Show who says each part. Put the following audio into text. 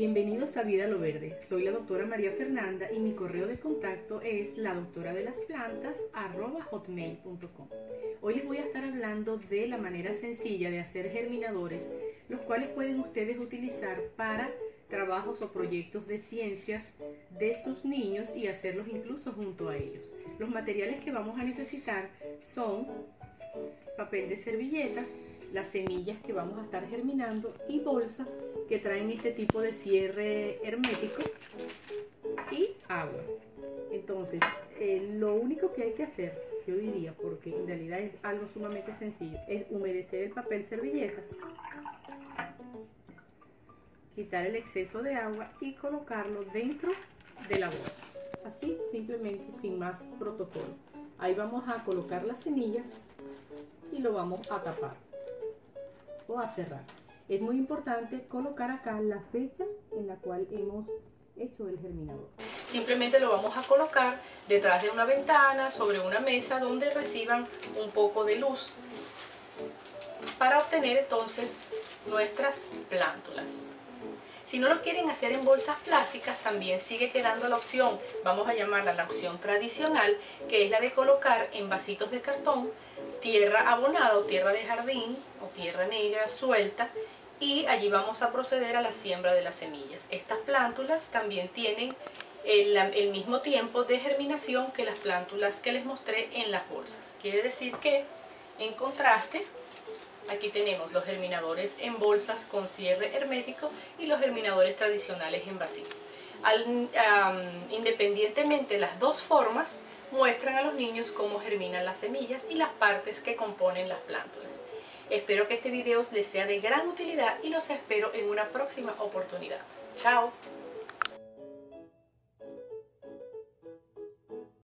Speaker 1: Bienvenidos a Vida Lo Verde. Soy la doctora María Fernanda y mi correo de contacto es la doctora de las plantas hotmail.com. Hoy les voy a estar hablando de la manera sencilla de hacer germinadores, los cuales pueden ustedes utilizar para trabajos o proyectos de ciencias de sus niños y hacerlos incluso junto a ellos. Los materiales que vamos a necesitar son papel de servilleta, las semillas que vamos a estar germinando y bolsas que traen este tipo de cierre hermético y agua. Entonces, eh, lo único que hay que hacer, yo diría, porque en realidad es algo sumamente sencillo, es humedecer el papel servilleta, quitar el exceso de agua y colocarlo dentro de la bolsa. Así, simplemente, sin más protocolo. Ahí vamos a colocar las semillas y lo vamos a tapar o a cerrar. Es muy importante colocar acá la fecha en la cual hemos hecho el germinador. Simplemente lo vamos a colocar detrás de una ventana, sobre una mesa donde reciban un poco de luz para obtener entonces nuestras plántulas. Si no lo quieren hacer en bolsas plásticas, también sigue quedando la opción, vamos a llamarla la opción tradicional, que es la de colocar en vasitos de cartón tierra abonada o tierra de jardín o tierra negra suelta y allí vamos a proceder a la siembra de las semillas. Estas plántulas también tienen el, mismo tiempo de germinación que las plántulas que les mostré en las bolsas. Quiere decir que, en contraste, aquí tenemos los germinadores en bolsas con cierre hermético y los germinadores tradicionales en vasito. independientemente de las dos formas, muestran a los niños cómo germinan las semillas y las partes que componen las plántulas. Espero que este video les sea de gran utilidad y los espero en una próxima oportunidad. ¡Chao!